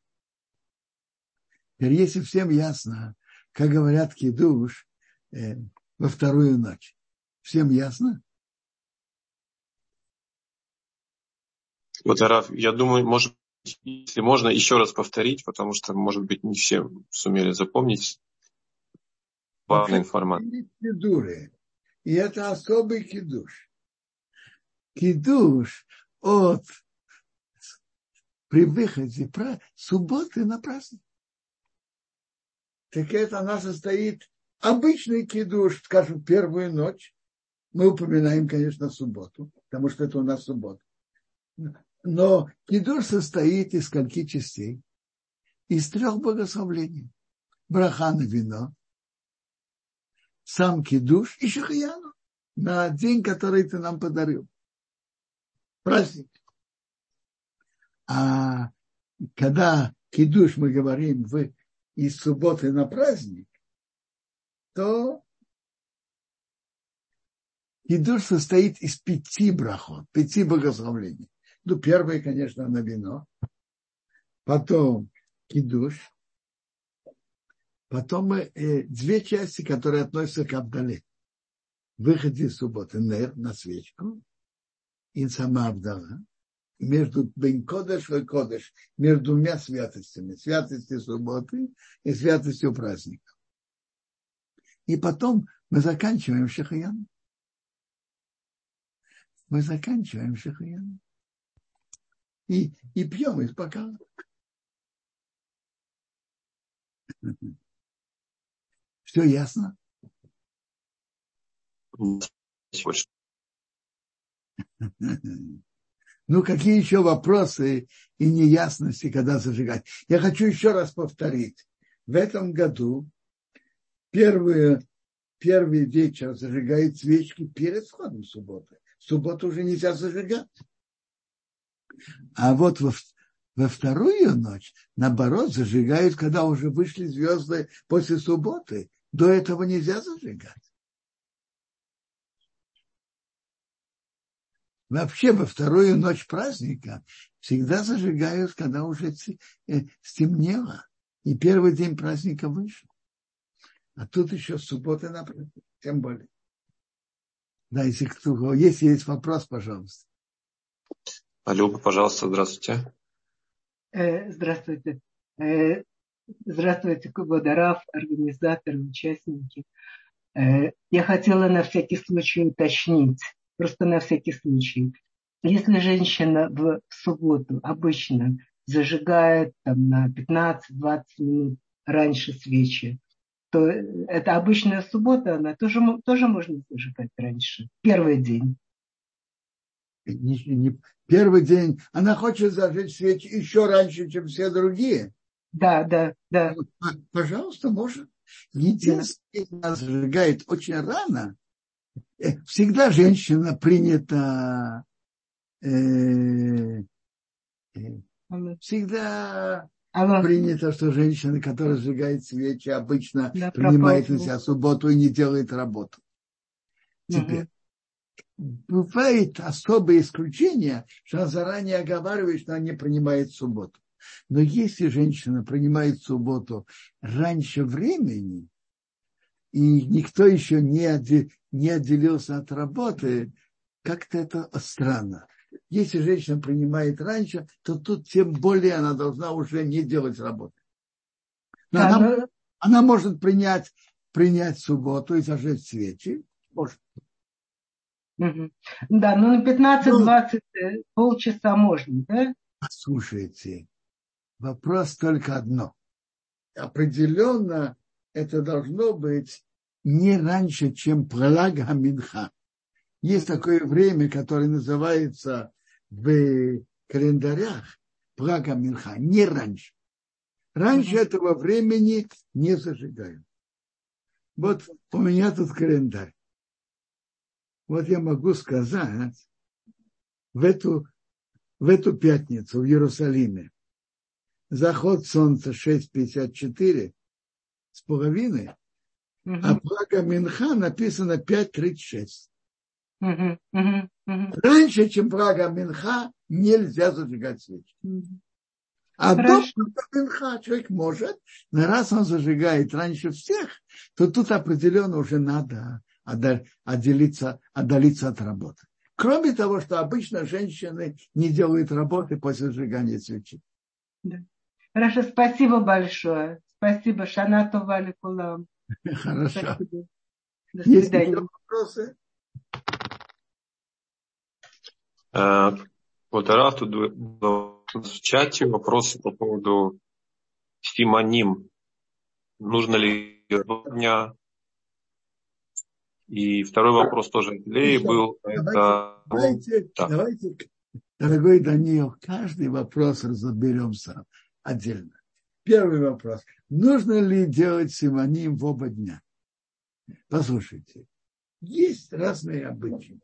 Теперь, если всем ясно, как говорят кидуш э, во вторую ночь, всем ясно? Вот, Араф, я думаю, может, если можно еще раз повторить, потому что, может быть, не все сумели запомнить важную информацию. И это особый кидуш. Кидуш от при выходе субботы на праздник так это она состоит обычный кидуш, скажем, первую ночь. Мы упоминаем, конечно, субботу, потому что это у нас суббота. Но кидуш состоит из скольки частей? Из трех благословлений. Браха на вино, сам кидуш и шахаяну на день, который ты нам подарил. Праздник. А когда кидуш мы говорим в из субботы на праздник, то Кидуш состоит из пяти брахот, пяти богословлений. Ну, первое, конечно, на вино, потом кидуш, потом э, две части, которые относятся к Абдале. Выходе из субботы, нер на свечку, и сама Абдала между Бен Кодеш и Кодеш, между двумя святостями, святостью субботы и святостью праздника. И потом мы заканчиваем Шахаян. Мы заканчиваем Шахаян. И, и пьем из бокала. Все ясно? Ну, какие еще вопросы и неясности, когда зажигать? Я хочу еще раз повторить. В этом году первый, первый вечер зажигает свечки перед входом субботы. В субботу уже нельзя зажигать. А вот во, во вторую ночь, наоборот, зажигают, когда уже вышли звезды после субботы. До этого нельзя зажигать. Вообще во вторую ночь праздника всегда зажигают, когда уже э, стемнело, и первый день праздника вышел. А тут еще суббота напротив, тем более. Да, если кто, если есть вопрос, пожалуйста. Алюба, пожалуйста, здравствуйте. Э, здравствуйте. Э, здравствуйте, Кубадарав, организаторы, участники. Я хотела на всякий случай уточнить просто на всякий случай. Если женщина в субботу обычно зажигает там, на 15-20 минут раньше свечи, то это обычная суббота, она тоже, тоже можно зажигать раньше. Первый день. Не, не, первый день. Она хочет зажечь свечи еще раньше, чем все другие. Да, да, да. Пожалуйста, можно. Единственное, она зажигает очень рано. Всегда женщина принята э, э, всегда Алло. принято, что женщина, которая сжигает свечи, обычно да, принимает на себя субботу и не делает работу. Теперь. Угу. Бывает особое исключение, что она заранее оговаривает, что она не принимает субботу. Но если женщина принимает субботу раньше времени, и никто еще не, отделился от работы, как-то это странно. Если женщина принимает раньше, то тут тем более она должна уже не делать работы. Но да, она, но... она может принять, принять субботу и зажечь свечи. Может. Да, ну на 15-20 ну, полчаса можно, да? Послушайте, вопрос только одно. Определенно это должно быть не раньше, чем пролага Минха. Есть такое время, которое называется в календарях Прага Минха, не раньше. Раньше mm-hmm. этого времени не зажигаю. Вот у меня тут календарь. Вот я могу сказать, в эту, в эту пятницу в Иерусалиме заход солнца 6.54 с половиной, а Прага Минха написано 5.36. Раньше, чем Прага Минха, нельзя зажигать свечи. А до Минха человек может, но раз он зажигает раньше всех, то тут определенно уже надо отделиться, отдалиться от работы. Кроме того, что обычно женщины не делают работы после зажигания свечи. Да. Хорошо, спасибо большое. Спасибо, Шанату Валикулам. Хорошо. Спасибо. До свидания. Есть вопросы? Э, вот Раф тут в чате вопросы по поводу симоним. Нужно ли дня? И второй вопрос тоже от Леи был. Давайте, это... давайте, да. давайте, дорогой Даниил, каждый вопрос разберемся отдельно. Первый вопрос. Нужно ли делать симоним в оба дня? Послушайте, есть разные обычаи.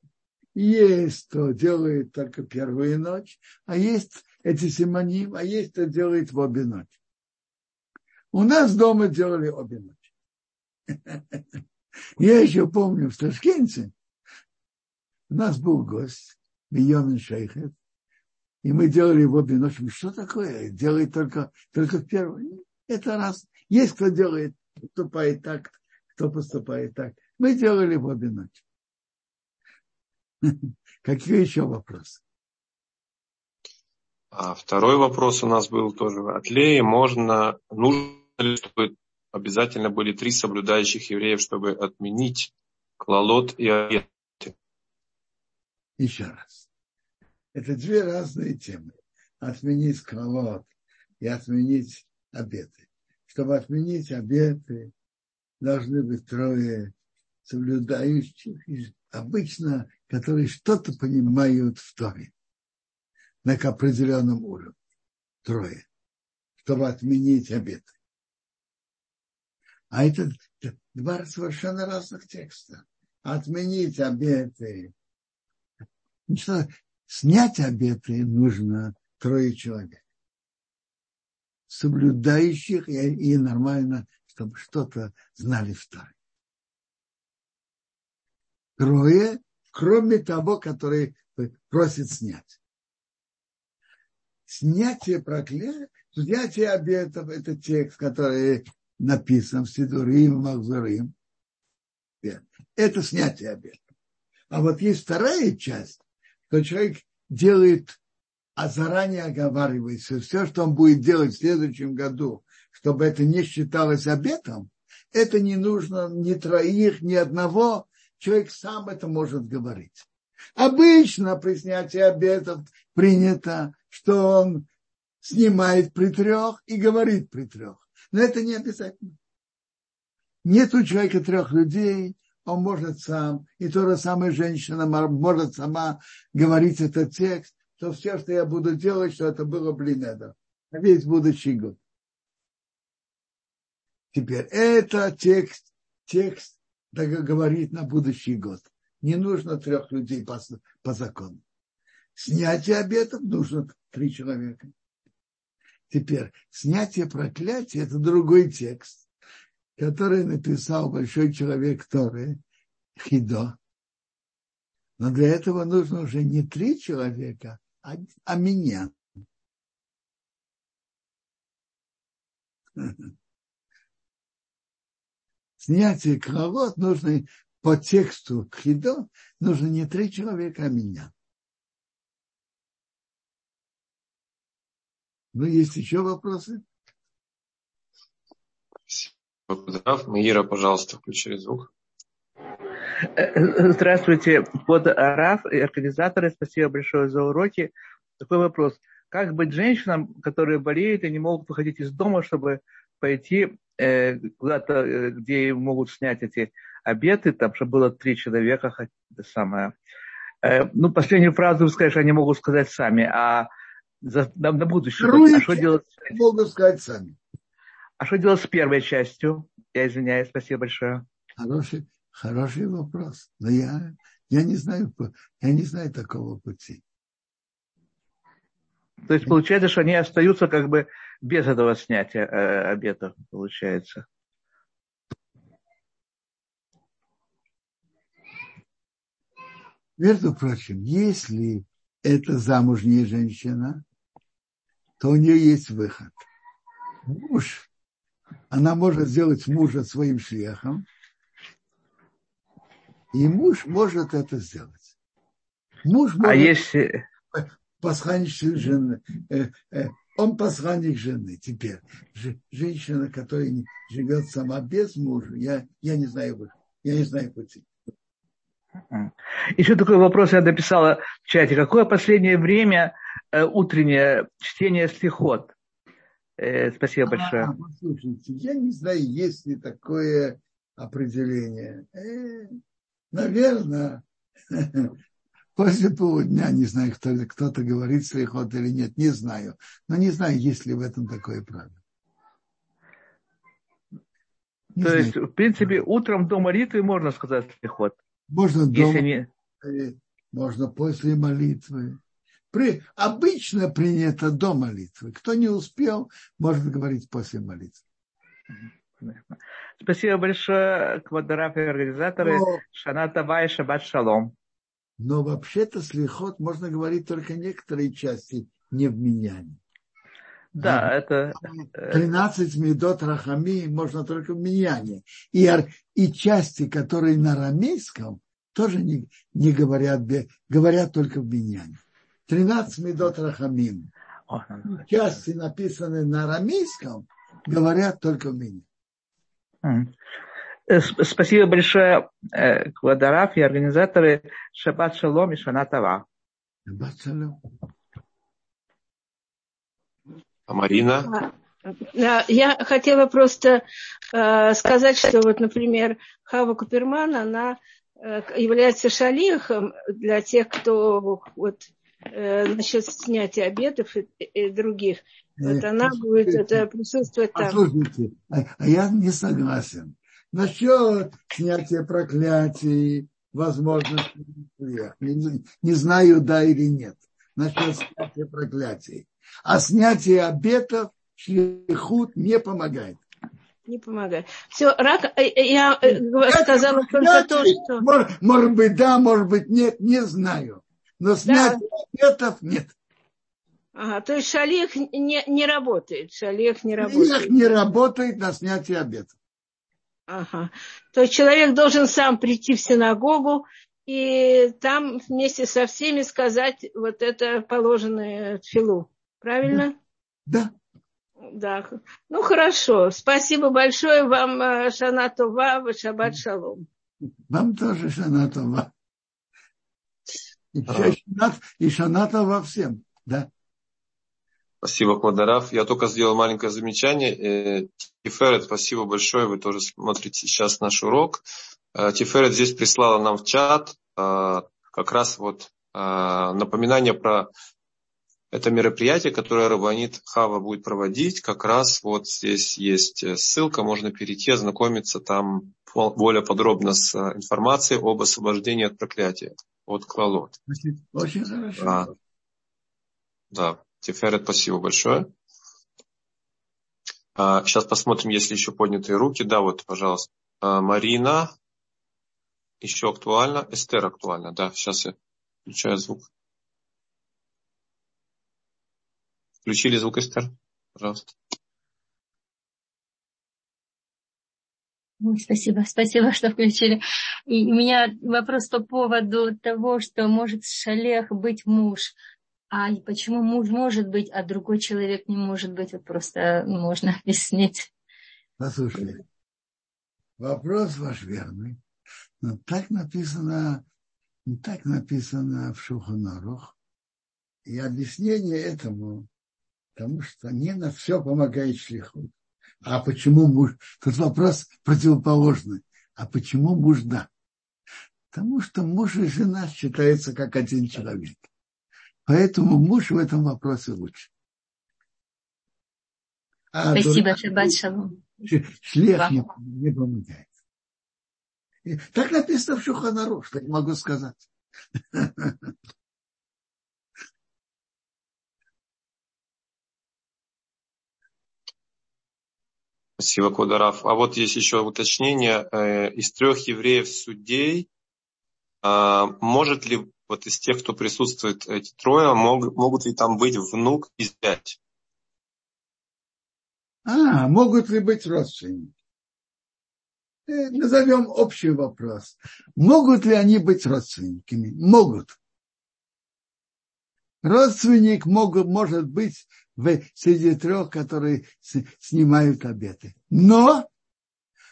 Есть, кто делает только первую ночь, а есть эти симоним, а есть, кто делает в обе ночи. У нас дома делали обе ночи. Я еще помню в Ташкенте у нас был гость, Мийомин Шейхет, и мы делали в обе ночи. Что такое? Делает только, только в первую. Это раз. Есть кто делает, поступает так, кто поступает так. Мы делали в обе ночи. Какие еще вопросы? А второй вопрос у нас был тоже от Леи. Можно, нужно ли, чтобы обязательно были три соблюдающих евреев, чтобы отменить клалот и обеты? Еще раз. Это две разные темы. Отменить клалот и отменить обеты. Чтобы отменить обеты, должны быть трое соблюдающих. Обычно которые что-то понимают в Торе на определенном уровне. Трое. Чтобы отменить обеты. А это два совершенно разных текста. Отменить обеты. Снять обеты нужно трое человек. Соблюдающих и, и нормально, чтобы что-то знали в Торе. Трое кроме того, который просит снять. Снятие проклятия, снятие обетов – это текст, который написан в Сидурим, Махзурим. Это снятие обетов. А вот есть вторая часть, что человек делает, а заранее оговаривается, все, что он будет делать в следующем году, чтобы это не считалось обетом, это не нужно ни троих, ни одного, человек сам это может говорить. Обычно при снятии обетов принято, что он снимает при трех и говорит при трех. Но это не обязательно. Нет у человека трех людей, он может сам, и то же самое женщина может сама говорить этот текст, что все, что я буду делать, что это было блинедо, весь будущий год. Теперь это текст, текст говорит на будущий год. Не нужно трех людей по, по закону. Снятие обетов нужно три человека. Теперь, снятие проклятия – это другой текст, который написал большой человек Торы, Хидо. Но для этого нужно уже не три человека, а, а меня. Снятие кровот нужно по тексту Хидо, нужно не три человека, а меня. Ну, есть еще вопросы? Поздрав. Маира, пожалуйста, включи звук. Здравствуйте, под РАФ и организаторы, спасибо большое за уроки. Такой вопрос. Как быть женщинам, которые болеют и не могут выходить из дома, чтобы пойти э, куда-то, э, где могут снять эти обеты, там, чтобы было три человека, это самое. Э, ну, последнюю фразу вы скажешь, они могут сказать сами, а за, на, на будущее. А что делать? Могу сказать сами. А что делать с первой частью? Я извиняюсь, спасибо большое. Хороший, хороший вопрос. Но я, я, не знаю, я не знаю такого пути. То есть получается, что они остаются как бы без этого снятия э, обета, получается. Между прочим, если это замужняя женщина, то у нее есть выход. Муж, она может сделать мужа своим шлехом, и муж может это сделать. Муж а может... А если... Посланник жены, э, э, он посланник жены. Теперь женщина, которая живет сама без мужа, я, я не знаю, я не знаю пути. Еще такой вопрос я написала в чате. Какое последнее время э, утреннее чтение стихот? Э, спасибо а, большое. Послушайте, я не знаю, есть ли такое определение. Э, наверное, после полудня, не знаю, кто, кто-то говорит слихот или нет, не знаю. Но не знаю, есть ли в этом такое правило. Не То знаю. есть, в принципе, утром до молитвы можно сказать слихот. Можно дома, не... можно после молитвы. При, обычно принято до молитвы. Кто не успел, может говорить после молитвы. Спасибо большое, Квадраф и организаторы. Но, Шана Тавай, Шаббат Шалом. Но вообще-то слихот можно говорить только некоторые части не в миньяне. Да, это... 13 э, медот рахами можно только в миньяне. И, и части, которые на рамейском, тоже не, не говорят, говорят только в миньяне. 13 медот рахамим. Части, написанные на арамейском, говорят только в миньяне. Э, спасибо большое, э, Квадараф и организаторы Шаббат Шалом и Шанатава. Шаббат Шалом. А Марина? Я хотела просто э, сказать, что вот, например, Хава Куперман, она является шалихом для тех, кто вот э, насчет снятия обетов и, и других. Вот она будет это присутствовать там. Послушайте, а, а я не согласен. Насчет снятия проклятий, возможно, не, не знаю, да или нет. Насчет снятия проклятий. А снятие обетов шлихут не помогает. Не помогает. Все, рак, э, э, я э, сказала только то, что... Может, может быть, да, может быть, нет, не знаю. Но снятие да. обетов нет. Ага, то есть шалих не, не работает. Шалих не работает. Шалих не работает на снятие обетов. Ага. То есть человек должен сам прийти в синагогу и там вместе со всеми сказать вот это положенное филу. Правильно? Да. Да. Ну хорошо. Спасибо большое вам, э, Шанатова, Шаббат Шалом. Вам тоже Шанатова. И, а. и Шанатова всем, да. Спасибо, Квадараф. Я только сделал маленькое замечание. Э, Тиферет, спасибо большое. Вы тоже смотрите сейчас наш урок. Э, Тиферет здесь прислала нам в чат э, как раз вот напоминание про это мероприятие, которое Рабанит Хава будет проводить. Как раз вот здесь есть ссылка, можно перейти, ознакомиться там более подробно с информацией об освобождении от проклятия, от клалот. Очень хорошо. А, да. Тиферет, спасибо большое. А, сейчас посмотрим, есть ли еще поднятые руки. Да, вот, пожалуйста. А, Марина. Еще актуально. Эстер актуально. Да, сейчас я включаю звук. Включили звук, Эстер? Пожалуйста. Спасибо, спасибо, что включили. И у меня вопрос по поводу того, что может шалех быть муж. А почему муж может быть, а другой человек не может быть? Вот просто можно объяснить. Послушайте, вопрос ваш верный. Но так написано, так написано в Шуханарух. И объяснение этому, потому что не на все помогает шлиху. А почему муж? Тут вопрос противоположный. А почему муж да? Потому что муж и жена считаются как один человек. Поэтому муж в этом вопросе лучше. А Спасибо, Шаббат Шалом. Шлех не, не помогает. Так написано в Шуханару, что не могу сказать. Спасибо, Кударав. А вот есть еще уточнение. Э, из трех евреев-судей а, может ли вот из тех, кто присутствует, эти трое, могут, могут ли там быть внук и зять? А, могут ли быть родственники? Э, назовем общий вопрос. Могут ли они быть родственниками? Могут. Родственник могут, может быть в, среди трех, которые с, снимают обеты. Но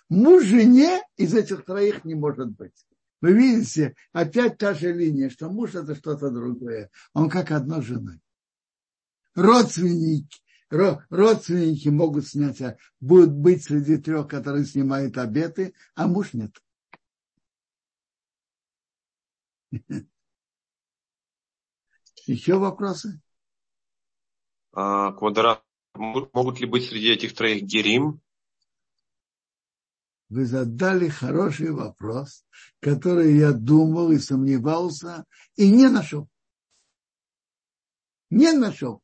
муж жене из этих троих не может быть. Вы видите, опять та же линия, что муж это что-то другое. Он как одно женой. Родственники, родственники могут снять, а будут быть среди трех, которые снимают обеты, а муж нет. Еще вопросы? А, Квадрат, могут ли быть среди этих троих герим? вы задали хороший вопрос, который я думал и сомневался, и не нашел. Не нашел.